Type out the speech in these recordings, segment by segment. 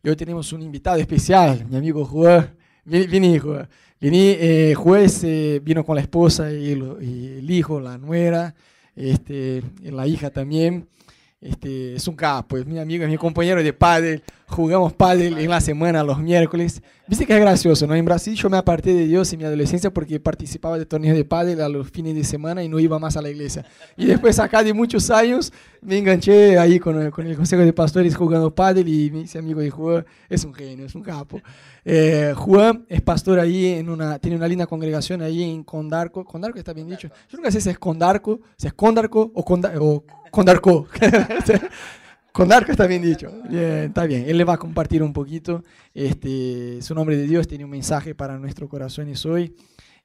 Y hoy tenemos un invitado especial, mi amigo Juan. Vini, Juan. Vini, eh, juez eh, vino con la esposa y el, hijo, la nuera, este, la hija también. Este, es un capo, es mi amigo, es mi compañero de pádel. Jugamos pádel en la semana, los miércoles. Viste que es gracioso, ¿no? En Brasil yo me aparté de Dios en mi adolescencia porque participaba de torneos de pádel a los fines de semana y no iba más a la iglesia. Y después acá de muchos años me enganché ahí con, el, con el Consejo de Pastores jugando pádel y mi amigo de Juan es un genio, es un capo. Eh, Juan es pastor ahí, en una, tiene una linda congregación ahí en Condarco. ¿Condarco está bien dicho? Yo nunca sé si es Condarco, si es Condarco o, o Condarco. Condarco está bien dicho. está bien. Él le va a compartir un poquito. Este, su nombre de Dios tiene un mensaje para nuestros corazones hoy.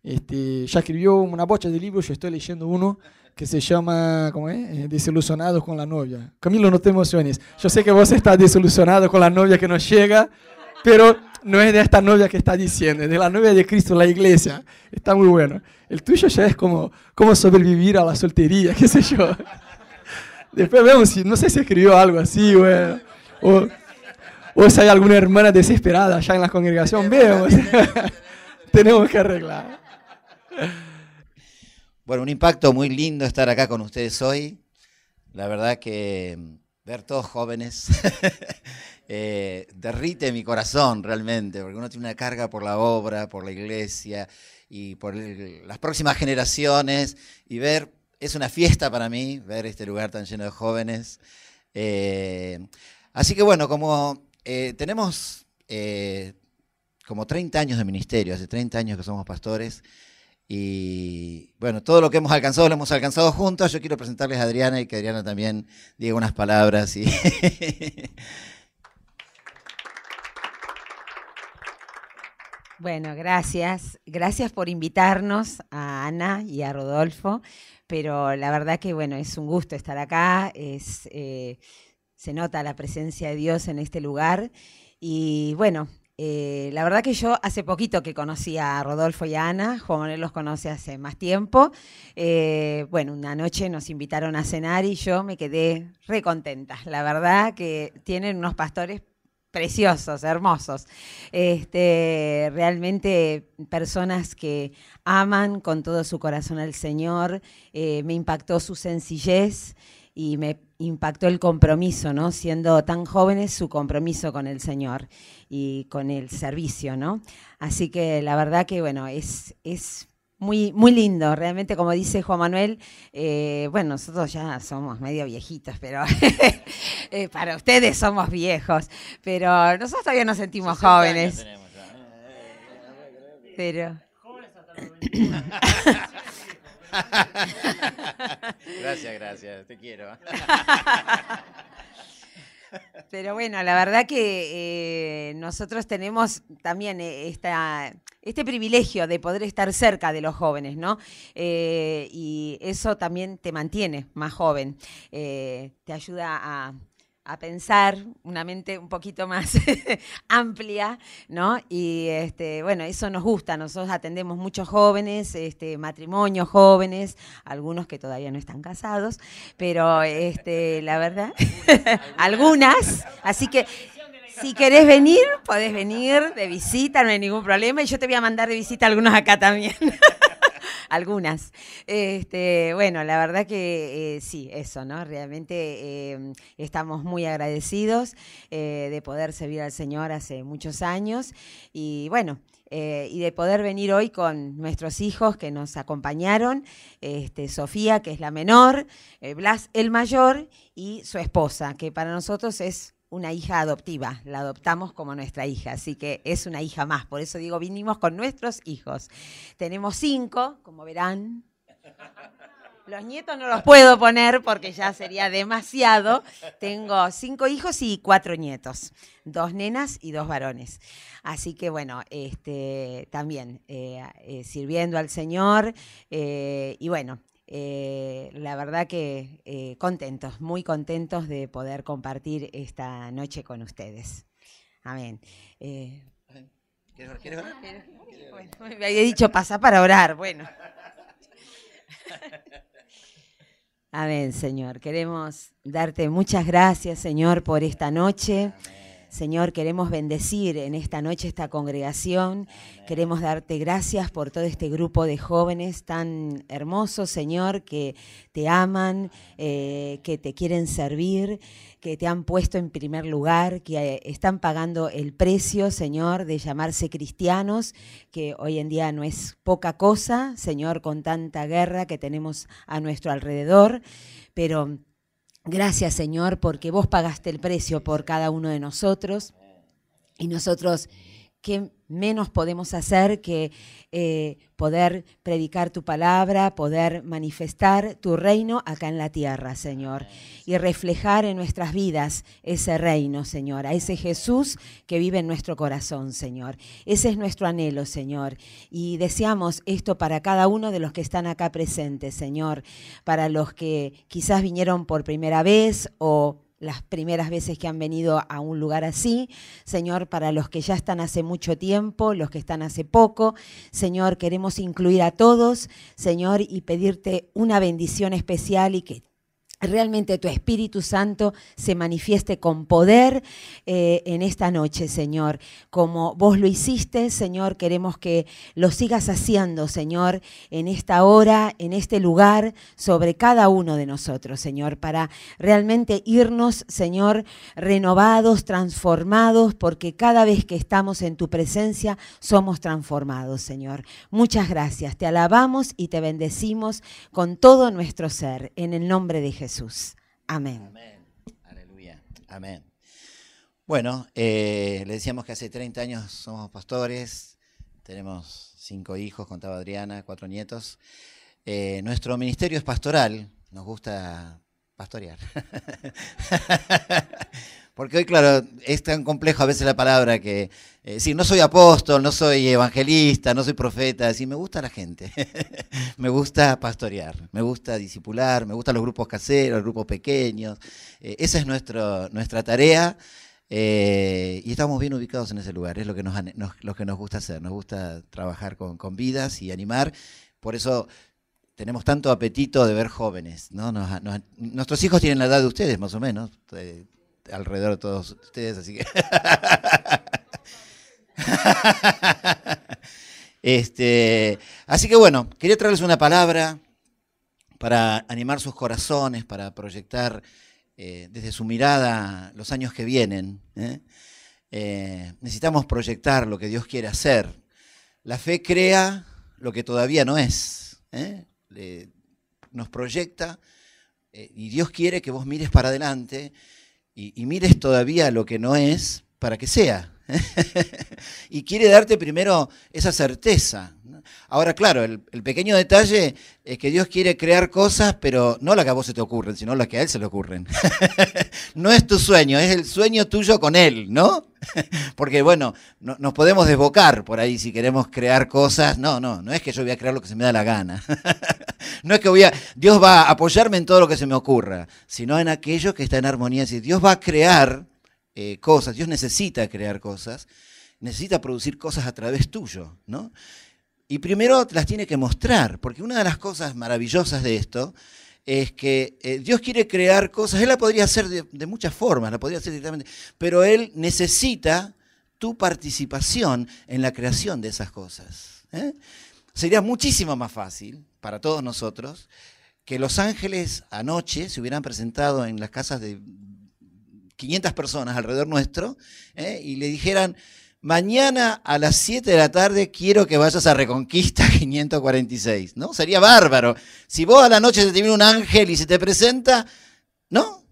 Este, ya escribió una bocha de libros, yo estoy leyendo uno que se llama, ¿cómo es? Eh, Desilusionados con la novia. Camilo, no te emociones. Yo sé que vos estás desilusionado con la novia que nos llega, pero no es de esta novia que está diciendo, es de la novia de Cristo, la iglesia. Está muy bueno. El tuyo ya es como cómo sobrevivir a la soltería, qué sé yo. Después vemos si, no sé si escribió algo así, güey. O, o si hay alguna hermana desesperada allá en la congregación, vemos. Tenemos que arreglar. Bueno, un impacto muy lindo estar acá con ustedes hoy. La verdad que ver todos jóvenes eh, derrite mi corazón realmente, porque uno tiene una carga por la obra, por la iglesia y por las próximas generaciones y ver es una fiesta para mí ver este lugar tan lleno de jóvenes. Eh, así que bueno, como eh, tenemos eh, como 30 años de ministerio, hace 30 años que somos pastores, y bueno, todo lo que hemos alcanzado lo hemos alcanzado juntos. Yo quiero presentarles a Adriana y que Adriana también diga unas palabras. Y Bueno, gracias. Gracias por invitarnos a Ana y a Rodolfo pero la verdad que bueno, es un gusto estar acá, es, eh, se nota la presencia de Dios en este lugar y bueno, eh, la verdad que yo hace poquito que conocí a Rodolfo y a Ana, Juan Manuel los conoce hace más tiempo. Eh, bueno, una noche nos invitaron a cenar y yo me quedé re contenta. La verdad que tienen unos pastores preciosos, hermosos. Este, realmente personas que aman con todo su corazón al Señor. Eh, me impactó su sencillez y me impactó el compromiso, ¿no? Siendo tan jóvenes, su compromiso con el Señor y con el servicio, ¿no? Así que la verdad que, bueno, es, es muy, muy lindo, realmente como dice Juan Manuel, eh, bueno, nosotros ya somos medio viejitos, pero eh, para ustedes somos viejos, pero nosotros todavía nos sentimos jóvenes. Pero... gracias, gracias, te quiero. Pero bueno, la verdad que eh, nosotros tenemos también eh, este privilegio de poder estar cerca de los jóvenes, ¿no? Eh, y eso también te mantiene más joven, te ayuda a, a pensar una mente un poquito más amplia, ¿no? Y este, bueno, eso nos gusta. Nosotros atendemos muchos jóvenes, este, matrimonios jóvenes, algunos que todavía no están casados, pero este, la verdad, algunas. Así que si querés venir, podés venir de visita, no hay ningún problema. Y yo te voy a mandar de visita a algunos acá también. algunas. Este, bueno, la verdad que eh, sí, eso, ¿no? Realmente em, estamos muy agradecidos eh, de poder servir al Señor hace muchos años y bueno. Eh, y de poder venir hoy con nuestros hijos que nos acompañaron, este, Sofía, que es la menor, Blas, el mayor, y su esposa, que para nosotros es una hija adoptiva, la adoptamos como nuestra hija, así que es una hija más. Por eso digo, vinimos con nuestros hijos. Tenemos cinco, como verán. Los nietos no los puedo poner porque ya sería demasiado. Tengo cinco hijos y cuatro nietos, dos nenas y dos varones. Así que bueno, este, también eh, eh, sirviendo al Señor eh, y bueno, eh, la verdad que eh, contentos, muy contentos de poder compartir esta noche con ustedes. Amén. Eh, ¿Quieres orar? me había dicho pasa para orar, bueno. Amén, Señor. Queremos darte muchas gracias, Señor, por esta noche. Señor, queremos bendecir en esta noche esta congregación. Queremos darte gracias por todo este grupo de jóvenes tan hermosos, Señor, que te aman, eh, que te quieren servir, que te han puesto en primer lugar, que eh, están pagando el precio, Señor, de llamarse cristianos, que hoy en día no es poca cosa, Señor, con tanta guerra que tenemos a nuestro alrededor, pero Gracias Señor porque vos pagaste el precio por cada uno de nosotros. Y nosotros ¿qué menos podemos hacer que eh, poder predicar tu palabra, poder manifestar tu reino acá en la tierra, Señor, y reflejar en nuestras vidas ese reino, Señor, a ese Jesús que vive en nuestro corazón, Señor. Ese es nuestro anhelo, Señor, y deseamos esto para cada uno de los que están acá presentes, Señor, para los que quizás vinieron por primera vez o las primeras veces que han venido a un lugar así. Señor, para los que ya están hace mucho tiempo, los que están hace poco. Señor, queremos incluir a todos, Señor, y pedirte una bendición especial y que realmente tu Espíritu Santo se manifieste con poder eh, en esta noche, Señor. Como vos lo hiciste, Señor, queremos que lo sigas haciendo, Señor, en esta hora, en este lugar, sobre cada uno de nosotros, Señor, para realmente irnos, Señor, renovados, transformados, porque cada vez que estamos en tu presencia somos transformados, Señor. Muchas gracias, te alabamos y te bendecimos con todo nuestro ser, en el nombre de Jesús. Jesús. Amén. Amén. Aleluya. Amén. Bueno, eh, le decíamos que hace 30 años somos pastores, tenemos cinco hijos, contaba Adriana, cuatro nietos. Eh, nuestro ministerio es pastoral, nos gusta pastorear. Porque hoy, claro, es tan complejo a veces la palabra que, eh, sí, no soy apóstol, no soy evangelista, no soy profeta, sí, me gusta la gente, me gusta pastorear, me gusta disipular, me gustan los grupos caseros, los grupos pequeños, eh, esa es nuestro, nuestra tarea eh, y estamos bien ubicados en ese lugar, es lo que nos, lo que nos gusta hacer, nos gusta trabajar con, con vidas y animar, por eso tenemos tanto apetito de ver jóvenes, ¿no? nuestros hijos tienen la edad de ustedes, más o menos alrededor de todos ustedes, así que... este, así que bueno, quería traerles una palabra para animar sus corazones, para proyectar eh, desde su mirada los años que vienen. ¿eh? Eh, necesitamos proyectar lo que Dios quiere hacer. La fe crea lo que todavía no es. nos proyecta y Dios quiere que vos mires para adelante y, mires todavía lo que no es para que sea. y quiere darte primero esa certeza. Ahora, claro, el, pequeño detalle es que Dios quiere crear cosas, pero no las que a vos se te ocurren, sino las que a Él se le ocurren. no es tu sueño, es el sueño tuyo con Él, ¿no? Porque, bueno, nos podemos desbocar por ahí si queremos crear cosas. No, no, no es que yo voy a crear lo que se me da la gana. no es que voy a, Dios va a apoyarme en todo lo que se me ocurra, sino en aquello que está en armonía. Si Dios va a crear eh, cosas, Dios necesita crear cosas, necesita producir cosas a través tuyo, ¿no? Y primero las tiene que mostrar, porque una de las cosas maravillosas de esto es que eh, Dios quiere crear cosas, Él la podría hacer de, muchas formas, la podría hacer directamente, pero Él necesita tu participación en la creación de esas cosas. ¿eh? Sería muchísimo más fácil para todos nosotros que los ángeles anoche se hubieran presentado en las casas de 500 personas alrededor nuestro ¿eh? y le dijeran, mañana a las 7 de la tarde quiero que vayas a Reconquista 546, ¿no? Sería bárbaro. Si vos a la noche te viene un ángel y se te presenta, ¿no?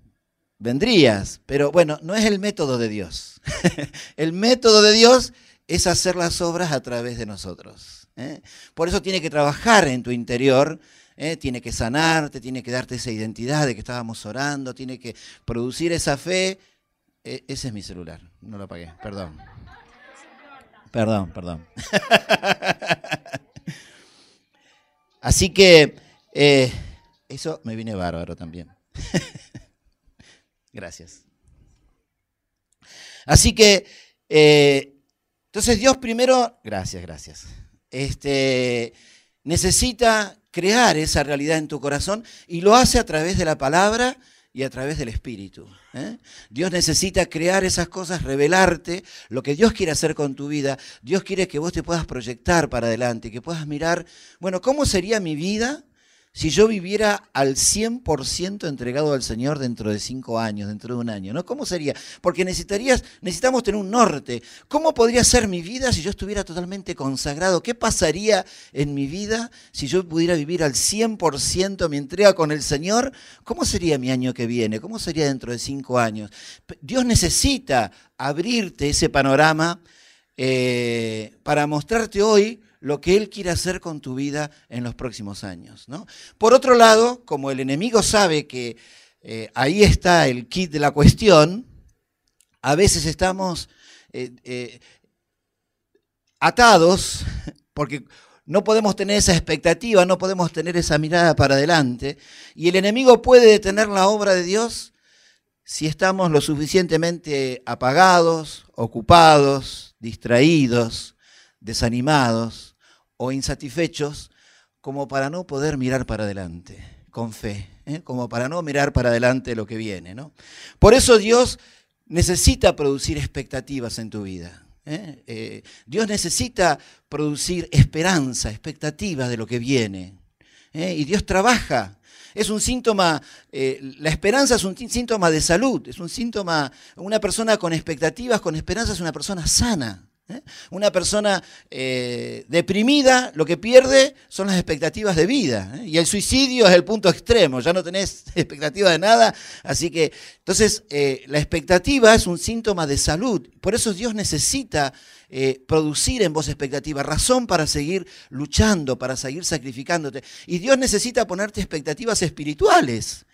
Vendrías, pero bueno, no es el método de Dios. el método de Dios es hacer las obras a través de nosotros. ¿eh? Por eso tiene que trabajar en tu interior ¿eh? tiene que sanarte, tiene que darte esa identidad de que estábamos orando, tiene que producir esa fe. E, ese es mi celular, no lo apagué, perdón. Perdón, perdón. Así que eh, eso me viene bárbaro también. Gracias. Así que, eh, entonces Dios primero, gracias, gracias. Este, necesita crear esa realidad en tu corazón y lo hace a través de la palabra y a través del Espíritu. ¿eh? Dios necesita crear esas cosas, revelarte lo que Dios quiere hacer con tu vida. Dios quiere que vos te puedas proyectar para adelante, que puedas mirar, bueno, ¿cómo sería mi vida si yo viviera al 100% entregado al Señor dentro de cinco años, dentro de un año, ¿no? ¿Cómo sería? Porque necesitarías, necesitamos tener un norte. ¿Cómo podría ser mi vida si yo estuviera totalmente consagrado? ¿Qué pasaría en mi vida si yo pudiera vivir al 100% mi entrega con el Señor? ¿Cómo sería mi año que viene? ¿Cómo sería dentro de cinco años? Dios necesita abrirte ese panorama eh, para mostrarte hoy lo que Él quiere hacer con tu vida en los próximos años. Por otro lado, como el enemigo sabe que eh, ahí está el kit de la cuestión, a veces estamos eh, eh, atados porque no podemos tener esa expectativa, no podemos tener esa mirada para adelante, y el enemigo puede detener la obra de Dios si estamos lo suficientemente apagados, ocupados, distraídos, desanimados o insatisfechos como para no poder mirar para adelante con fe, ¿eh? como para no mirar para adelante lo que viene. ¿no? Por eso Dios necesita producir expectativas en tu vida. ¿eh? Eh, Dios necesita producir esperanza, expectativas de lo que viene. Y Dios trabaja es un síntoma, la esperanza es un síntoma de salud, es un síntoma, una persona con expectativas, con esperanza es una persona sana. ¿Eh? Una persona eh, deprimida lo que pierde son las expectativas de vida. ¿eh? Y el suicidio es el punto extremo, ya no tenés expectativa de nada. Así que, entonces, la expectativa es un síntoma de salud. Por eso Dios necesita producir en vos expectativa, razón para seguir luchando, para seguir sacrificándote. Y Dios necesita ponerte expectativas espirituales.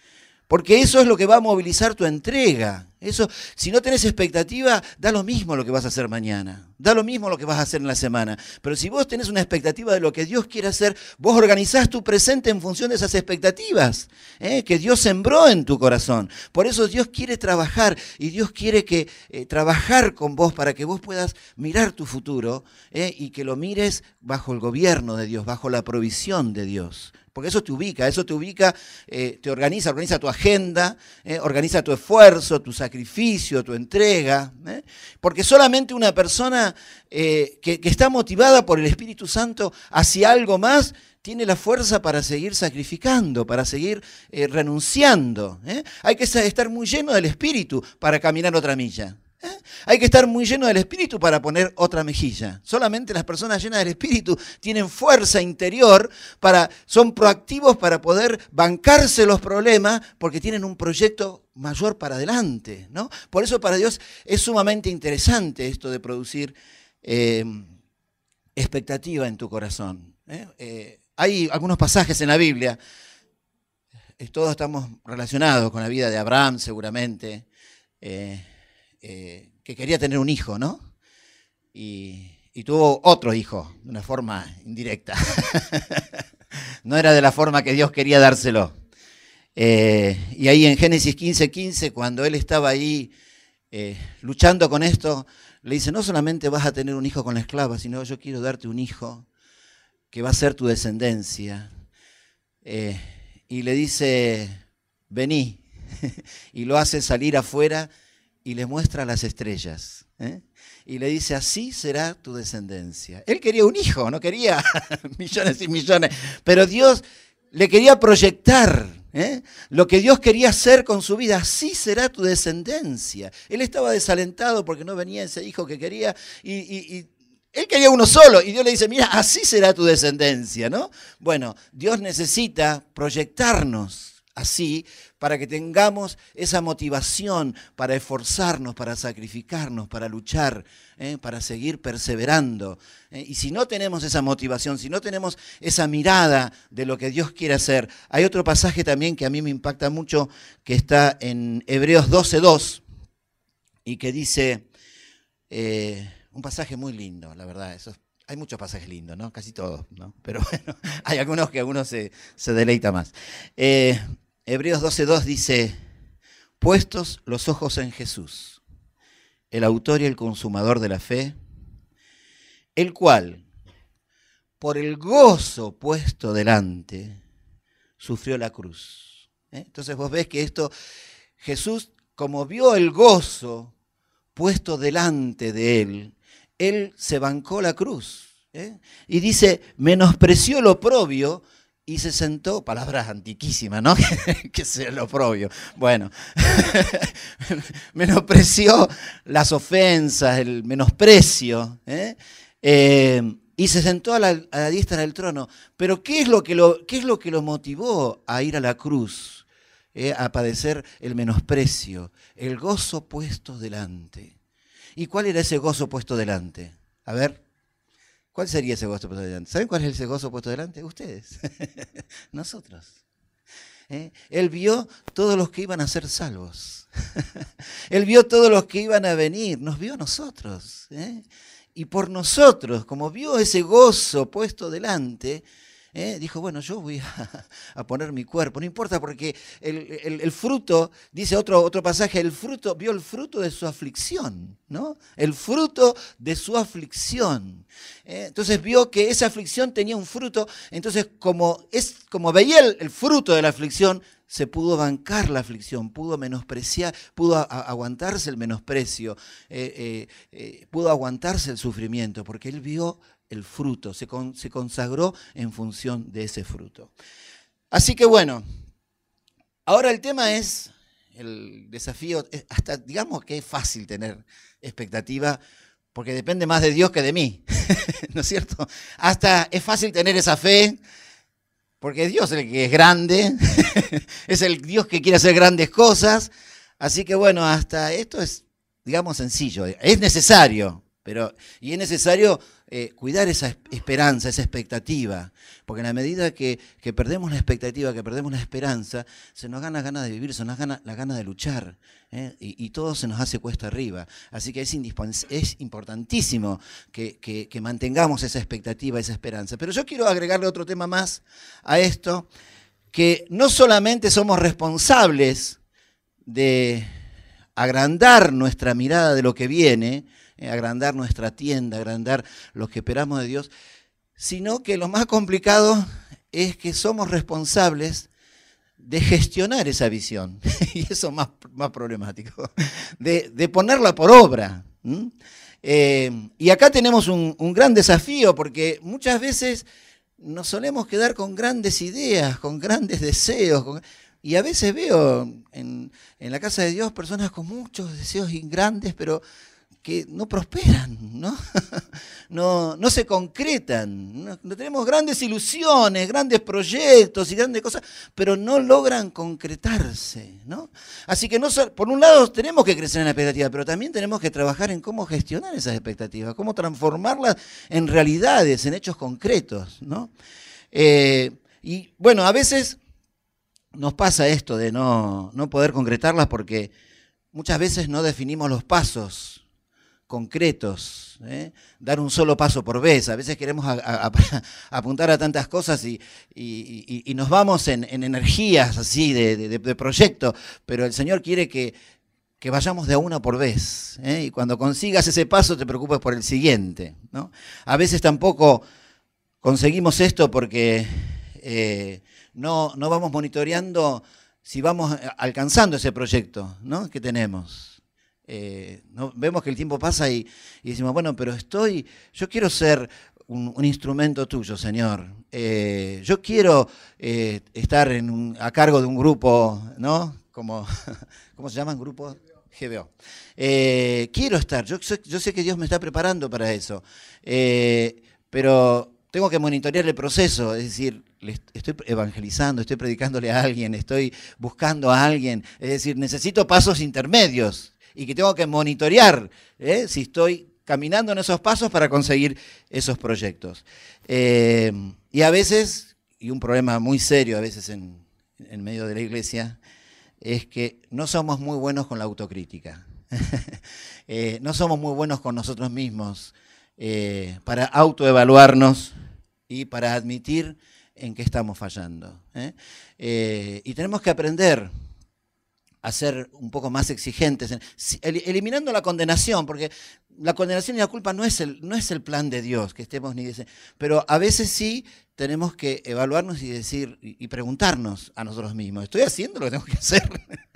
Porque eso es lo que va a movilizar tu entrega. Eso, si no tenés expectativa, da lo mismo lo que vas a hacer mañana. Da lo mismo lo que vas a hacer en la semana. Pero si vos tenés una expectativa de lo que Dios quiere hacer, vos organizás tu presente en función de esas expectativas ¿eh? que Dios sembró en tu corazón. Por eso Dios quiere trabajar y Dios quiere que eh, trabajar con vos para que vos puedas mirar tu futuro ¿eh? y que lo mires bajo el gobierno de Dios, bajo la provisión de Dios porque eso te ubica, eso te ubica, eh, te organiza, organiza tu agenda, eh, organiza tu esfuerzo, tu sacrificio, tu entrega, eh. porque solamente una persona que, que, está motivada por el Espíritu Santo hacia algo más, tiene la fuerza para seguir sacrificando, para seguir renunciando. Hay que estar muy lleno del Espíritu para caminar otra milla. ¿Eh? Hay que estar muy lleno del Espíritu para poner otra mejilla. Solamente las personas llenas del Espíritu tienen fuerza interior, para, son proactivos para poder bancarse los problemas porque tienen un proyecto mayor para adelante. ¿no? Por eso para Dios es sumamente interesante esto de producir eh, expectativa en tu corazón. ¿eh? hay algunos pasajes en la Biblia, todos estamos relacionados con la vida de Abraham seguramente. Eh, que quería tener un hijo, ¿no? Y, tuvo otro hijo, de una forma indirecta. no era de la forma que Dios quería dárselo. Eh, y ahí en Génesis 15:15, 15, cuando él estaba ahí eh, luchando con esto, le dice, no solamente vas a tener un hijo con la esclava, sino yo quiero darte un hijo que va a ser tu descendencia. y le dice, vení, y lo hace salir afuera y le muestra las estrellas. ¿eh? Y le dice, así será tu descendencia. Él quería un hijo, no quería millones y millones, pero Dios le quería proyectar ¿eh? lo que Dios quería hacer con su vida. Así será tu descendencia. Él estaba desalentado porque no venía ese hijo que quería y, él quería uno solo y Dios le dice, mira, así será tu descendencia, ¿no? Bueno, Dios necesita proyectarnos así para que tengamos esa motivación para esforzarnos, para sacrificarnos, para luchar, ¿eh? para seguir perseverando. ¿eh? Y si no tenemos esa motivación, si no tenemos esa mirada de lo que Dios quiere hacer, hay otro pasaje también que a mí me impacta mucho, que está en Hebreos 12.2 y que dice, eh, un pasaje muy lindo, la verdad, eso hay muchos pasajes lindos, ¿no? Casi todos, ¿no? Pero bueno, hay algunos que uno se, se deleita más. Hebreos 12.2 dice, puestos los ojos en Jesús, el autor y el consumador de la fe, el cual, por el gozo puesto delante, sufrió la cruz, Entonces vos ves que esto, Jesús, como vio el gozo puesto delante de él, él se bancó la cruz. Y dice, menospreció lo propio y se sentó, palabras antiquísimas, ¿no? que sea lo propio. Bueno, menospreció las ofensas, el menosprecio, ¿eh? Eh, y se sentó a la, diestra del trono. Pero ¿qué es lo que lo, qué es lo, que lo motivó a ir a la cruz? ¿eh? a padecer el menosprecio, el gozo puesto delante. ¿Y cuál era ese gozo puesto delante? A ver. ¿Cuál sería ese gozo puesto delante? ¿Saben cuál es ese gozo puesto delante? Ustedes, nosotros. ¿Eh? Él vio todos los que iban a ser salvos. Él vio todos los que iban a venir, nos vio a nosotros. ¿eh? Y por nosotros, como vio ese gozo puesto delante, ¿eh? dijo, bueno, yo voy a, poner mi cuerpo, no importa porque el, fruto, dice otro, otro pasaje, el fruto, vio el fruto de su aflicción, ¿no? El fruto de su aflicción. ¿eh? Entonces vio que esa aflicción tenía un fruto, entonces como, es, como veía el, fruto de la aflicción, se pudo bancar la aflicción, pudo menospreciar, pudo aguantarse el menosprecio, eh, pudo aguantarse el sufrimiento, porque él vio el fruto, se, consagró en función de ese fruto. Así que bueno, ahora el tema es, el desafío, hasta digamos que es fácil tener expectativa, porque depende más de Dios que de mí, ¿no es cierto? Hasta es fácil tener esa fe, porque Dios es el que es grande, es el Dios que quiere hacer grandes cosas, así que bueno, hasta esto es, digamos, sencillo, es necesario, pero, y es necesario eh, cuidar esa esperanza, esa expectativa, porque en la medida que, perdemos la expectativa, que perdemos la esperanza, se nos gana ganas de vivir, se nos gana la gana de luchar, ¿eh? y, todo se nos hace cuesta arriba. Así que es, es importantísimo que, que mantengamos esa expectativa, esa esperanza. Pero yo quiero agregarle otro tema más a esto, que no solamente somos responsables de agrandar nuestra mirada de lo que viene, eh, agrandar nuestra tienda, agrandar lo que esperamos de Dios, sino que lo más complicado es que somos responsables de gestionar esa visión, y eso más, más problemático, de, ponerla por obra. Eh, y acá tenemos un, gran desafío, porque muchas veces nos solemos quedar con grandes ideas, con grandes deseos, y a veces veo en, en, la casa de Dios personas con muchos deseos grandes, pero que no prosperan, ¿no? no, no se concretan. No, tenemos grandes ilusiones, grandes proyectos y grandes cosas, pero no logran concretarse, ¿no? Así que no, por un lado tenemos que crecer en la expectativa, pero también tenemos que trabajar en cómo gestionar esas expectativas, cómo transformarlas en realidades, en hechos concretos, ¿no? Eh, y bueno, a veces nos pasa esto de no, no poder concretarlas porque muchas veces no definimos los pasos concretos, ¿eh? dar un solo paso por vez. A veces queremos apuntar a tantas cosas y, nos vamos en, energías así de, proyecto, pero el Señor quiere que, vayamos de a una por vez. ¿eh? Y cuando consigas ese paso te preocupes por el siguiente. A veces tampoco conseguimos esto porque eh, no, no vamos monitoreando si vamos alcanzando ese proyecto que tenemos. Eh, vemos que el tiempo pasa y, decimos, bueno, pero estoy, yo quiero ser un, instrumento tuyo, Señor. Eh, yo quiero eh, estar a cargo de un grupo, ¿no? Como, ¿Cómo se llaman? Grupos GBO. quiero estar, yo, yo, sé que Dios me está preparando para eso, pero tengo que monitorear el proceso, es decir, estoy evangelizando, estoy predicándole a alguien, estoy buscando a alguien, es decir, necesito pasos intermedios y que tengo que monitorear ¿eh? si estoy caminando en esos pasos para conseguir esos proyectos. Eh, y a veces, y un problema muy serio a veces en, medio de la iglesia, es que no somos muy buenos con la autocrítica. Eh, no somos muy buenos con nosotros mismos para autoevaluarnos y para admitir en qué estamos fallando. y tenemos que aprender a ser un poco más exigentes, eliminando la condenación, porque la condenación y la culpa no es el, no es el plan de Dios, que estemos ni dicen, pero a veces sí tenemos que evaluarnos y decir y preguntarnos a nosotros mismos, ¿estoy haciendo lo que tengo que hacer?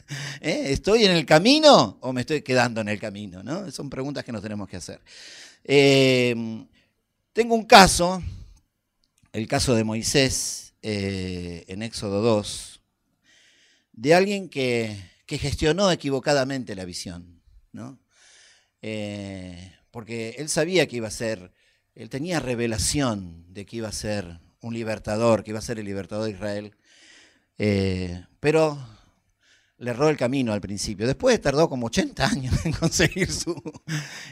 ¿Eh? ¿Estoy en el camino o me estoy quedando en el camino? ¿no? Son preguntas que nos tenemos que hacer. Eh, tengo un caso, el caso de Moisés eh, en Éxodo 2, de alguien que, gestionó equivocadamente la visión, ¿no? porque él sabía que iba a ser, él tenía revelación de que iba a ser un libertador, que iba a ser el libertador de Israel, pero le erró el camino al principio. Después tardó como 80 años en conseguir su,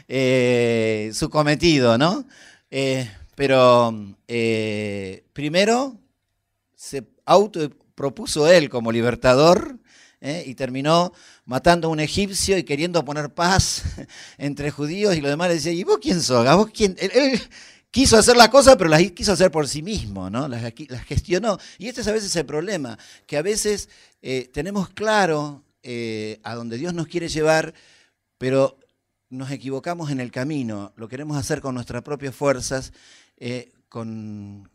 eh, su cometido, ¿no? Eh, pero eh, primero se autopropuso él como libertador y terminó matando a un egipcio y queriendo poner paz entre judíos y los demás le decía, ¿y vos quién sos? vos quién? Él, quiso hacer la cosa, pero las quiso hacer por sí mismo, ¿no? Las, las gestionó. Y este es a veces el problema, que a veces eh, tenemos claro eh, a donde Dios nos quiere llevar, pero nos equivocamos en el camino, lo queremos hacer con nuestras propias fuerzas, eh, con,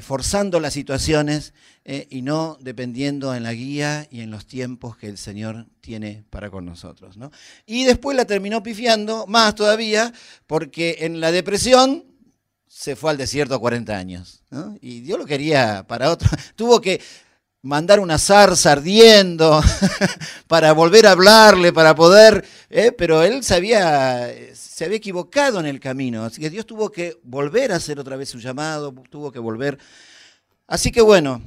forzando las situaciones y no dependiendo en la guía y en los tiempos que el Señor tiene para con nosotros. Y después la terminó pifiando más todavía, porque en la depresión se fue al desierto a 40 años. Y Dios lo quería para otro. Tuvo que mandar una zarza ardiendo para volver a hablarle, para poder, eh, pero él se había, se había equivocado en el camino, así que Dios tuvo que volver a hacer otra vez su llamado, tuvo que volver. Así que bueno,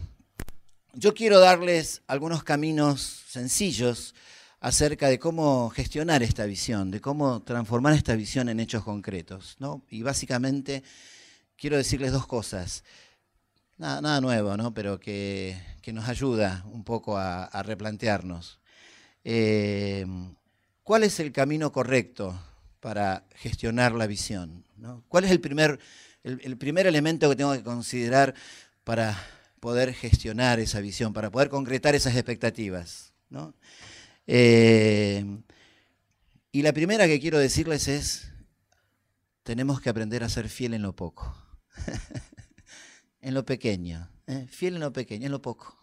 yo quiero darles algunos caminos sencillos acerca de cómo gestionar esta visión, de cómo transformar esta visión en hechos concretos. ¿no? Y básicamente quiero decirles dos cosas. Nada, nuevo, ¿no? pero que, nos ayuda un poco a, replantearnos. Eh, ¿Cuál es el camino correcto para gestionar la visión? ¿Cuál es el primer, el, primer elemento que tengo que considerar para poder gestionar esa visión, para poder concretar esas expectativas? Eh, y la primera que quiero decirles es, tenemos que aprender a ser fiel en lo poco. en lo pequeño, ¿eh? fiel en lo pequeño, en lo poco,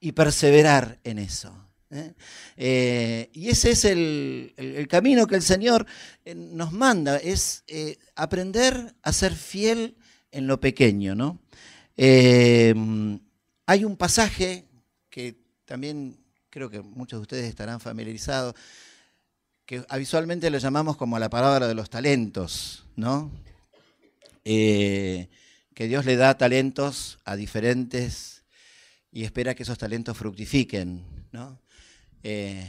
y perseverar en eso. ¿eh? Eh, y ese es el, camino que el Señor nos manda, es aprender a ser fiel en lo pequeño. ¿no? hay un pasaje que también creo que muchos de ustedes estarán familiarizados, que visualmente lo llamamos como la palabra de los talentos, ¿no? Que Dios le da talentos a diferentes y espera que esos talentos fructifiquen. ¿no? Eh,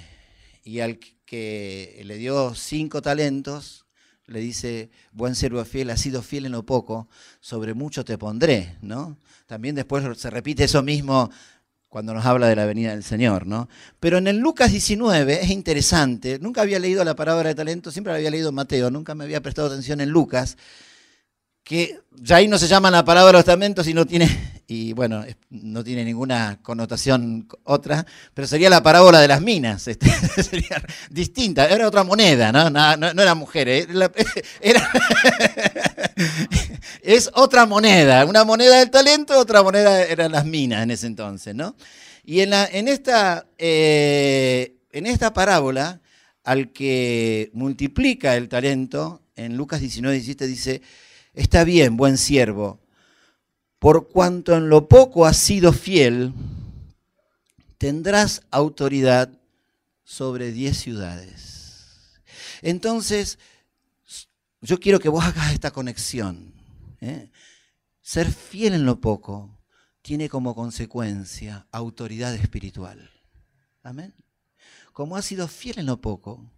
y al que le dio cinco talentos, le dice, buen siervo fiel, has sido fiel en lo poco, sobre mucho te pondré. ¿no? También después se repite eso mismo cuando nos habla de la venida del Señor, ¿no? Pero en el Lucas 19 es interesante, nunca había leído la palabra de talento, siempre la había leído Mateo, nunca me había prestado atención en Lucas, que ya ahí no se llama la palabra estamento, sino tiene, y bueno, no tiene ninguna connotación otra, pero sería la parábola de las minas, este, sería distinta, era otra moneda, ¿no? No, no, era mujer, ¿eh? es otra moneda, una moneda del talento, otra moneda eran las minas en ese entonces, ¿no? Y en, la, en, esta, eh, en esta parábola, al que multiplica el talento, en Lucas 19, 17 dice, Está bien, buen siervo, por cuanto en lo poco has sido fiel, tendrás autoridad sobre diez ciudades. Entonces, yo quiero que vos hagas esta conexión. ¿eh? Ser fiel en lo poco tiene como consecuencia autoridad espiritual. Amén. Como has sido fiel en lo poco,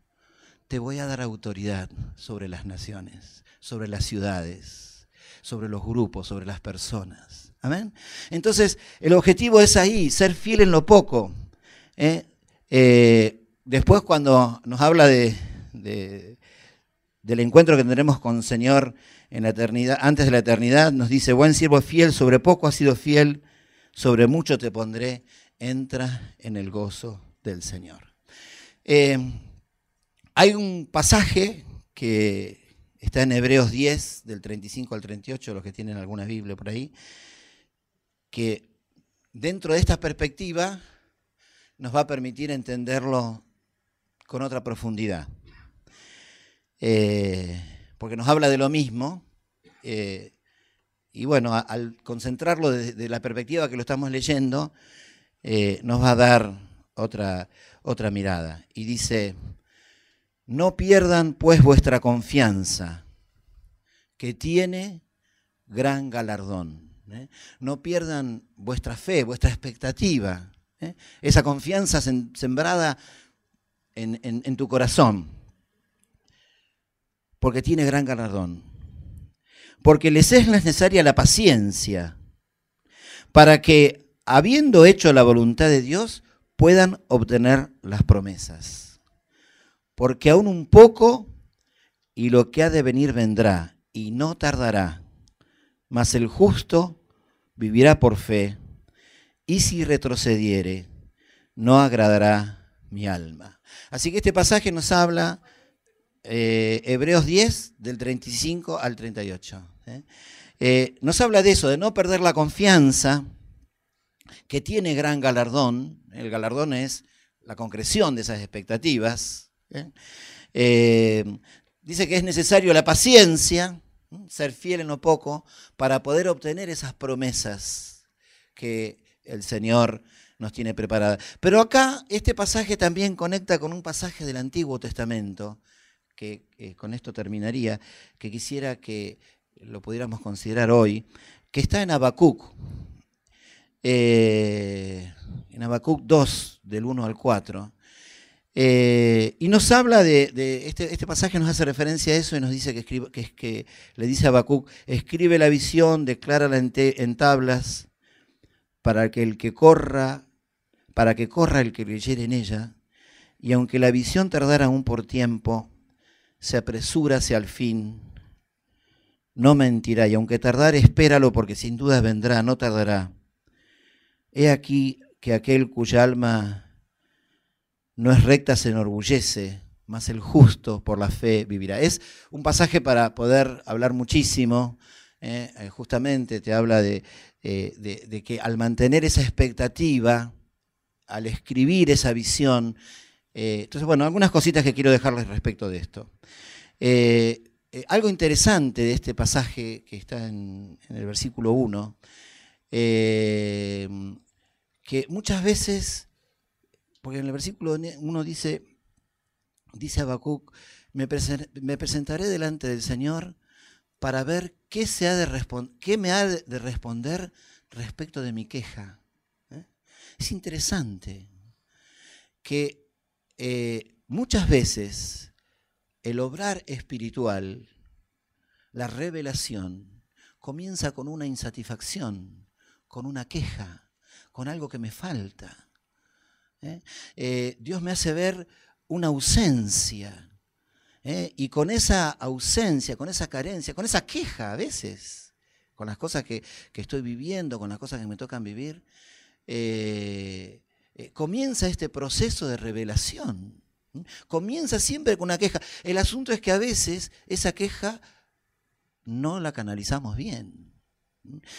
te voy a dar autoridad sobre las naciones sobre las ciudades, sobre los grupos, sobre las personas. Amén. Entonces, el objetivo es ahí, ser fiel en lo poco. ¿eh? Eh, después, cuando nos habla de, del encuentro que tendremos con el Señor en la eternidad, antes de la eternidad, nos dice, buen siervo fiel, sobre poco has sido fiel, sobre mucho te pondré, entra en el gozo del Señor. Eh, hay un pasaje que está en Hebreos 10, del 35 al 38, los que tienen alguna Biblia por ahí, que dentro de esta perspectiva nos va a permitir entenderlo con otra profundidad. Eh, porque nos habla de lo mismo. Eh, y bueno, al concentrarlo desde la perspectiva que lo estamos leyendo, eh, nos va a dar otra, otra mirada. Y dice, no pierdan pues vuestra confianza, que tiene gran galardón. No pierdan vuestra fe, vuestra expectativa, esa confianza sembrada en, tu corazón, porque tiene gran galardón. Porque les es necesaria la paciencia para que, habiendo hecho la voluntad de Dios, puedan obtener las promesas. Porque aún un poco y lo que ha de venir vendrá y no tardará, mas el justo vivirá por fe y si retrocediere, no agradará mi alma. Así que este pasaje nos habla, eh, Hebreos 10, del 35 al 38. ¿eh? Eh, nos habla de eso, de no perder la confianza, que tiene gran galardón. El galardón es la concreción de esas expectativas. Dice que es necesario la paciencia, ser fiel en lo poco, para poder obtener esas promesas que el Señor nos tiene preparada. Pero acá este pasaje también conecta con un pasaje del Antiguo Testamento, que eh, con esto terminaría, que quisiera que lo pudiéramos considerar hoy, que está en Habacuc, eh, en Habacuc 2, del 1 al 4. Eh, y nos habla de, este, este, pasaje nos hace referencia a eso y nos dice que, escribe, que, le dice a Habacuc, escribe la visión, declárala en, tablas, para que el que corra para que corra el que creyere en ella, y aunque la visión tardara aún por tiempo, se apresura hacia el fin, no mentirá, y aunque tardare, espéralo, porque sin duda vendrá, no tardará. He aquí que aquel cuya alma no es recta se enorgullece, mas el justo por la fe vivirá. Es un pasaje para poder hablar muchísimo, ¿eh? Eh, justamente te habla de, eh, de que al mantener esa expectativa, al escribir esa visión. Entonces, bueno, algunas cositas que quiero dejarles respecto de esto. Algo interesante de este pasaje que está en, el versículo 1, que muchas veces, porque en el versículo 1 dice, dice Habacuc, me, presentaré delante del Señor para ver qué, qué me ha de responder respecto de mi queja. Es interesante que eh, muchas veces el obrar espiritual, la revelación, comienza con una insatisfacción, con una queja, con algo que me falta. ¿Eh? Eh, Dios me hace ver una ausencia. Y con esa ausencia, con esa carencia, con esa queja a veces, con las cosas que, que estoy viviendo, con las cosas que me tocan vivir, eh, eh, comienza este proceso de revelación. Comienza siempre con una queja. El asunto es que a veces esa queja no la canalizamos bien.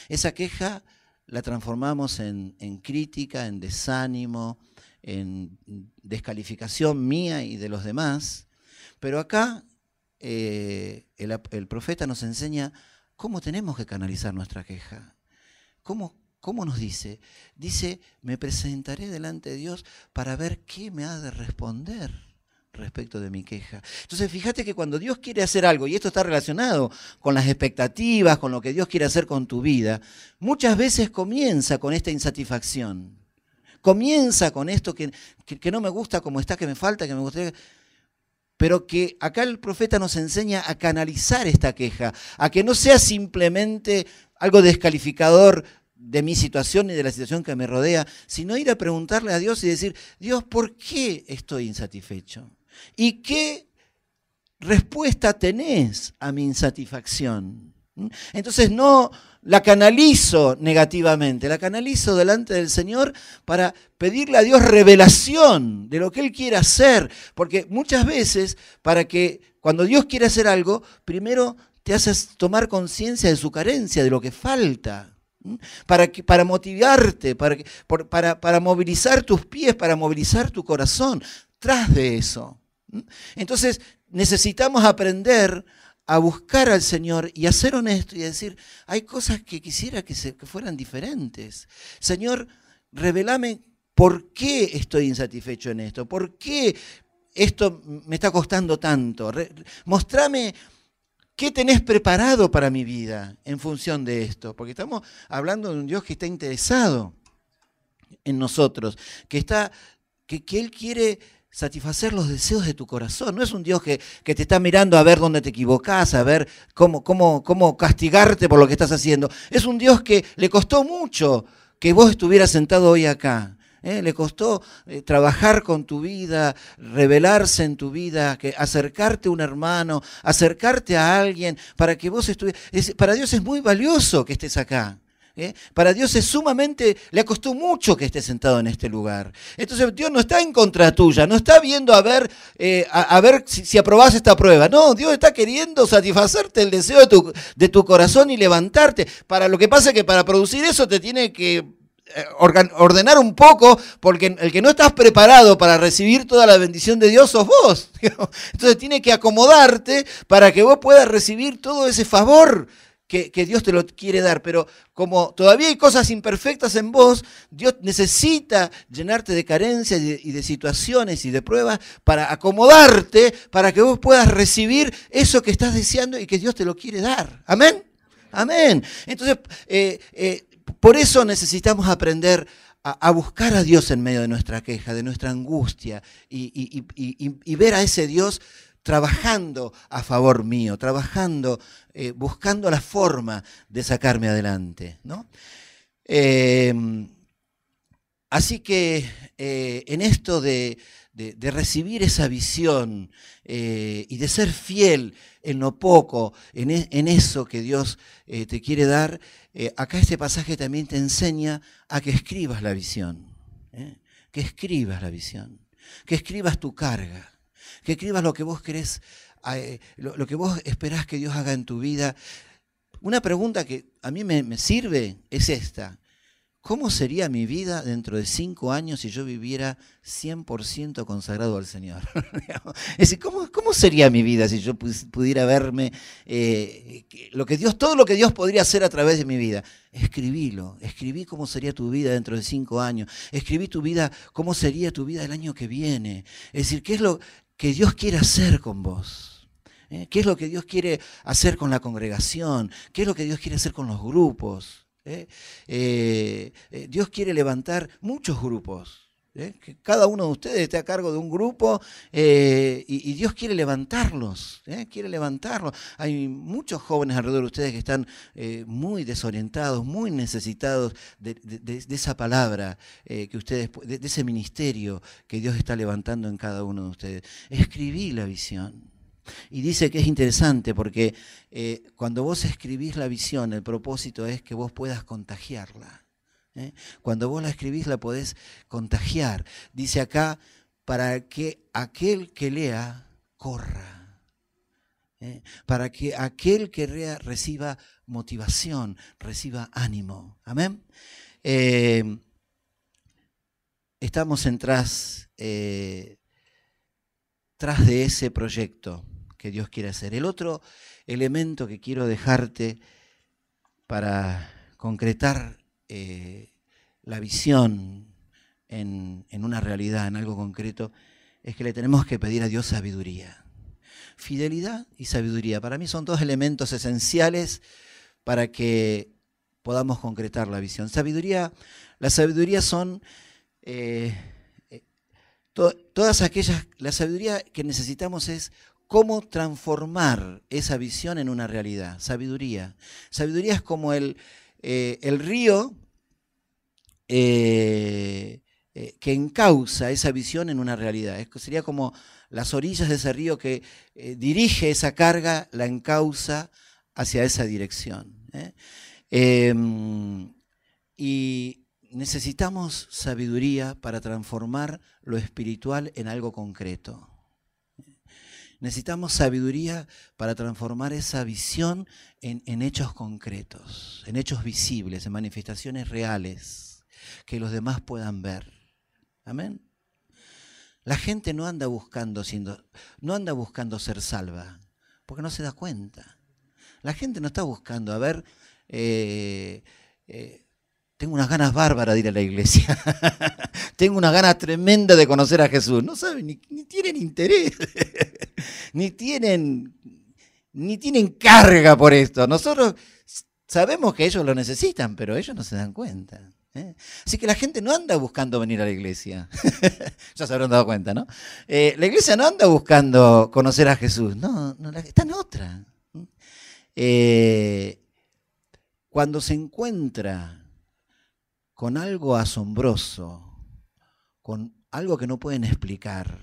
Esa queja la transformamos en, crítica, en desánimo, en descalificación mía y de los demás. Pero acá eh, el, el, profeta nos enseña cómo tenemos que canalizar nuestra queja. Cómo, ¿Cómo nos dice? Dice, me presentaré delante de Dios para ver qué me ha de responder respecto de mi queja. Entonces, fíjate que cuando Dios quiere hacer algo, y esto está relacionado con las expectativas, con lo que Dios quiere hacer con tu vida, muchas veces comienza con esta insatisfacción. Comienza con esto que, que, no me gusta como está, que me falta, que me gustaría... Pero que acá el profeta nos enseña a canalizar esta queja, a que no sea simplemente algo descalificador de mi situación y de la situación que me rodea, sino ir a preguntarle a Dios y decir, Dios, ¿por qué estoy insatisfecho? ¿Y qué respuesta tenés a mi insatisfacción? Entonces no la canalizo negativamente, la canalizo delante del Señor para pedirle a Dios revelación de lo que Él quiere hacer, porque muchas veces para que cuando Dios quiere hacer algo, primero te haces tomar conciencia de su carencia, de lo que falta. Para, para motivarte, para, para, para movilizar tus pies, para movilizar tu corazón, tras de eso. Entonces necesitamos aprender a buscar al Señor y a ser honesto y a decir, hay cosas que quisiera que, se, fueran diferentes. Señor, revelame por qué estoy insatisfecho en esto, por qué esto me está costando tanto. mostrame qué tenés preparado para mi vida en función de esto, porque estamos hablando de un Dios que está interesado en nosotros, que está que, que Él quiere satisfacer los deseos de tu corazón. No es un Dios que, te está mirando a ver dónde te equivocás, a ver cómo, cómo, cómo castigarte por lo que estás haciendo. Es un Dios que le costó mucho que vos estuvieras sentado hoy acá. ¿eh? Le costó eh, trabajar con tu vida, revelarse en tu vida, que acercarte a un hermano, acercarte a alguien para que vos estuvieras. Para Dios es muy valioso que estés acá. ¿Eh? Para Dios es sumamente, le costó mucho que esté sentado en este lugar. Entonces Dios no está en contra tuya, no está viendo a ver, eh, a, ver si, aprobás esta prueba. No, Dios está queriendo satisfacerte el deseo de tu, de tu corazón y levantarte. Para lo que pasa es que para producir eso te tiene que eh, ordenar un poco, porque el que no estás preparado para recibir toda la bendición de Dios sos vos. Entonces tiene que acomodarte para que vos puedas recibir todo ese favor que, Dios te lo quiere dar, pero como todavía hay cosas imperfectas en vos, Dios necesita llenarte de carencias y de, situaciones y de pruebas para acomodarte, para que vos puedas recibir eso que estás deseando y que Dios te lo quiere dar. Amén. Amén. Entonces, eh, eh, por eso necesitamos aprender a, buscar a Dios en medio de nuestra queja, de nuestra angustia y, y ver a ese Dios trabajando a favor mío, trabajando, eh, buscando la forma de sacarme adelante. ¿no? Em, así que eh, en esto de, recibir esa visión eh, y de ser fiel en lo poco, en, e, en eso que Dios te quiere dar, acá este pasaje también te enseña a que escribas la visión, que escribas la visión, que escribas tu carga que escribas lo que vos querés, eh, lo, que vos esperás que Dios haga en tu vida. Una pregunta que a mí me, sirve es esta. ¿Cómo sería mi vida dentro de cinco años si yo viviera 100% consagrado al Señor? es decir, ¿cómo, ¿cómo, sería mi vida si yo pudiera verme eh, lo que Dios, todo lo que Dios podría hacer a través de mi vida? Escribílo, escribí cómo sería tu vida dentro de cinco años, escribí tu vida, cómo sería tu vida el año que viene. Es decir, ¿qué es lo, que Dios quiere hacer con vos. ¿Eh? ¿Qué es lo que Dios quiere hacer con la congregación? ¿Qué es lo que Dios quiere hacer con los grupos? ¿Eh? Eh, Dios quiere levantar muchos grupos. ¿Eh? que cada uno de ustedes esté a cargo de un grupo eh, y, Dios quiere levantarlos, ¿eh? quiere levantarlos. Hay muchos jóvenes alrededor de ustedes que están muy desorientados, muy necesitados de, esa palabra que ustedes, de, ese ministerio que Dios está levantando en cada uno de ustedes. Escribí la visión. Y dice que es interesante porque cuando vos escribís la visión, el propósito es que vos puedas contagiarla. ¿Eh? Cuando vos la escribís la podés contagiar. Dice acá, para que aquel que lea corra. ¿eh? Para que aquel que lea reciba motivación, reciba ánimo. Amén. Eh, estamos en tras, tras de ese proyecto que Dios quiere hacer. El otro elemento que quiero dejarte para concretar eh, la visión en, una realidad, en algo concreto, es que le tenemos que pedir a Dios sabiduría. Fidelidad y sabiduría. Para mí son dos elementos esenciales para que podamos concretar la visión. Sabiduría, la sabiduría son eh, eh, todas aquellas, la sabiduría que necesitamos es cómo transformar esa visión en una realidad. Sabiduría. Sabiduría es como el, el río eh, eh, que encausa esa visión en una realidad. sería como las orillas de ese río que dirige esa carga, la encausa hacia esa dirección. ¿eh? Em, y necesitamos sabiduría para transformar lo espiritual en algo concreto. Necesitamos sabiduría para transformar esa visión en, en, hechos concretos, en hechos visibles, en manifestaciones reales, que los demás puedan ver. Amén. La gente no anda buscando siendo, no anda buscando ser salva, porque no se da cuenta. La gente no está buscando, a ver, eh, eh, tengo unas ganas bárbaras de ir a la iglesia. tengo una ganas tremenda de conocer a Jesús. No saben, ni, tienen interés, ni tienen, ni tienen carga por esto. Nosotros sabemos que ellos lo necesitan, pero ellos no se dan cuenta. ¿Eh? Así que la gente no anda buscando venir a la iglesia. ya se habrán dado cuenta, ¿no? la iglesia no anda buscando conocer a Jesús. No, no está en otra. Eh, cuando se encuentra con algo asombroso, con algo que no pueden explicar,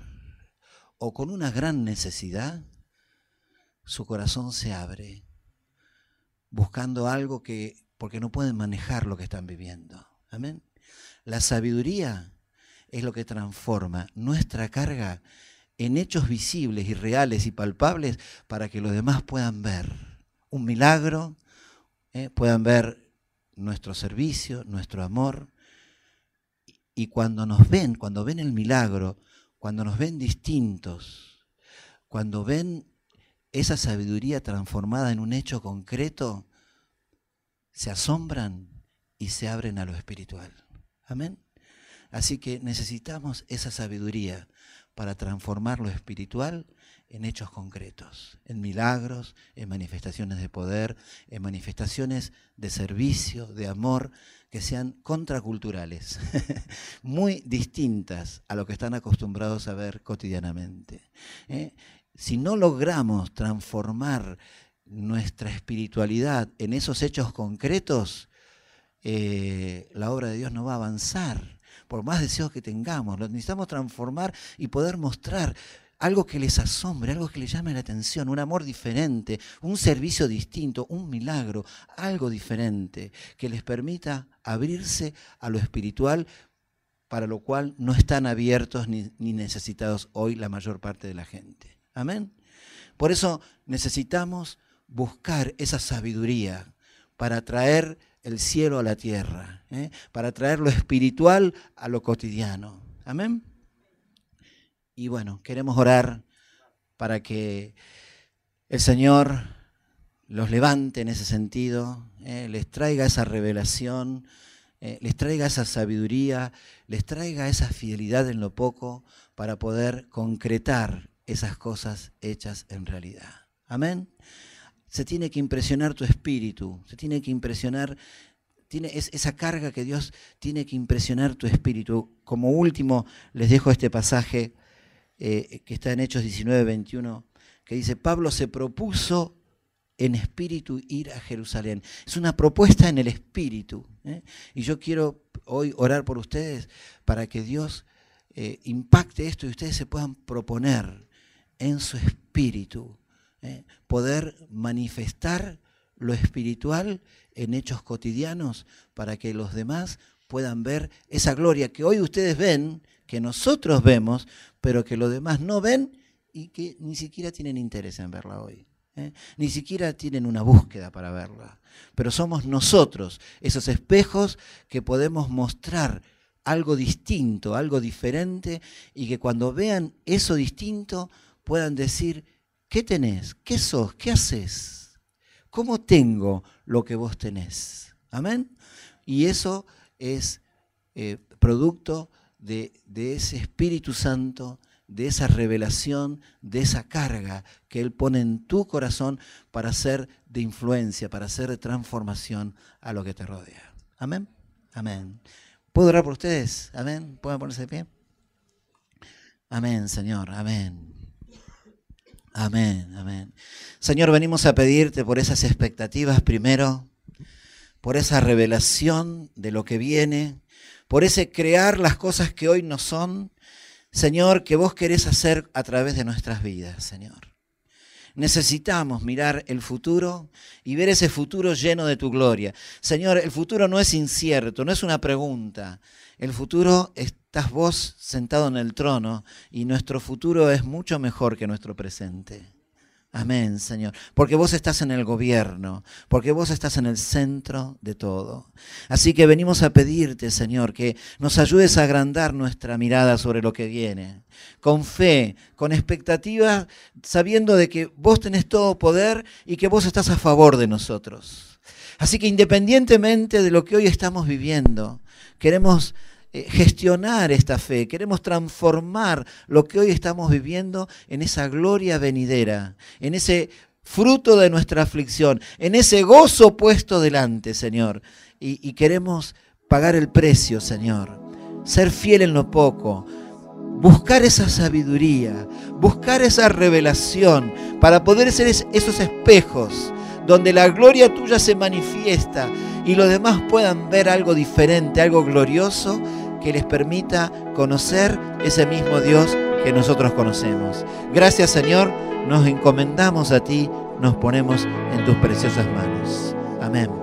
o con una gran necesidad, su corazón se abre, buscando algo que, porque no pueden manejar lo que están viviendo. Amén. La sabiduría es lo que transforma nuestra carga en hechos visibles y reales y palpables para que los demás puedan ver un milagro, eh, puedan ver nuestro servicio, nuestro amor. Y cuando nos ven, cuando ven el milagro, cuando nos ven distintos, cuando ven esa sabiduría transformada en un hecho concreto, se asombran y se abren a lo espiritual. Amén. Así que necesitamos esa sabiduría para transformar lo espiritual en hechos concretos, en milagros, en manifestaciones de poder, en manifestaciones de servicio, de amor, que sean contraculturales, muy distintas a lo que están acostumbrados a ver cotidianamente. ¿eh? Si no logramos transformar nuestra espiritualidad en esos hechos concretos, eh, la obra de Dios no va a avanzar por más deseos que tengamos. Lo necesitamos transformar y poder mostrar algo que les asombre, algo que les llame la atención, un amor diferente, un servicio distinto, un milagro, algo diferente, que les permita abrirse a lo espiritual, para lo cual no están abiertos ni, necesitados hoy la mayor parte de la gente. Amén. Por eso necesitamos buscar esa sabiduría para traer el cielo a la tierra, ¿eh? para traer lo espiritual a lo cotidiano. Amén. Y bueno, queremos orar para que el Señor los levante en ese sentido, eh, les traiga esa revelación, eh, les traiga esa sabiduría, les traiga esa fidelidad en lo poco para poder concretar esas cosas hechas en realidad. Amén. Se tiene que impresionar tu espíritu, se tiene que impresionar tiene esa carga que Dios tiene que impresionar tu espíritu. Como último, les dejo este pasaje eh, que está en Hechos 19, 21, que dice, Pablo se propuso en espíritu ir a Jerusalén. Es una propuesta en el espíritu. ¿eh? Y yo quiero hoy orar por ustedes para que Dios eh, impacte esto y ustedes se puedan proponer en su espíritu, poder manifestar lo espiritual en hechos cotidianos para que los demás puedan ver esa gloria que hoy ustedes ven, que nosotros vemos, pero que los demás no ven y que ni siquiera tienen interés en verla hoy. ¿eh? Ni siquiera tienen una búsqueda para verla. Pero somos nosotros, esos espejos que podemos mostrar algo distinto, algo diferente, y que cuando vean eso distinto puedan decir, ¿qué tenés? ¿Qué sos? ¿Qué haces? ¿Cómo tengo lo que vos tenés? Amén. Y eso es eh, producto de, ese Espíritu Santo, de esa revelación, de esa carga que Él pone en tu corazón para ser de influencia, para ser de transformación a lo que te rodea. Amén. Amén. ¿Puedo orar por ustedes? Amén. ¿Pueden ponerse de pie? Amén, Señor. Amén. Amén, amén. Señor, venimos a pedirte por esas expectativas primero, por esa revelación de lo que viene, por ese crear las cosas que hoy no son, Señor, que vos querés hacer a través de nuestras vidas, Señor. Necesitamos mirar el futuro y ver ese futuro lleno de tu gloria. Señor, el futuro no es incierto, no es una pregunta. El futuro estás vos sentado en el trono y nuestro futuro es mucho mejor que nuestro presente. Amén, Señor. Porque vos estás en el gobierno, porque vos estás en el centro de todo. Así que venimos a pedirte, Señor, que nos ayudes a agrandar nuestra mirada sobre lo que viene. Con fe, con expectativa, sabiendo de que vos tenés todo poder y que vos estás a favor de nosotros. Así que independientemente de lo que hoy estamos viviendo, queremos eh, gestionar esta fe, queremos transformar lo que hoy estamos viviendo en esa gloria venidera, en ese fruto de nuestra aflicción, en ese gozo puesto delante, Señor. Y, y queremos pagar el precio, Señor, ser fiel en lo poco, buscar esa sabiduría, buscar esa revelación para poder ser esos espejos donde la gloria tuya se manifiesta y los demás puedan ver algo diferente, algo glorioso que les permita conocer ese mismo Dios que nosotros conocemos. Gracias Señor, nos encomendamos a ti, nos ponemos en tus preciosas manos. Amén.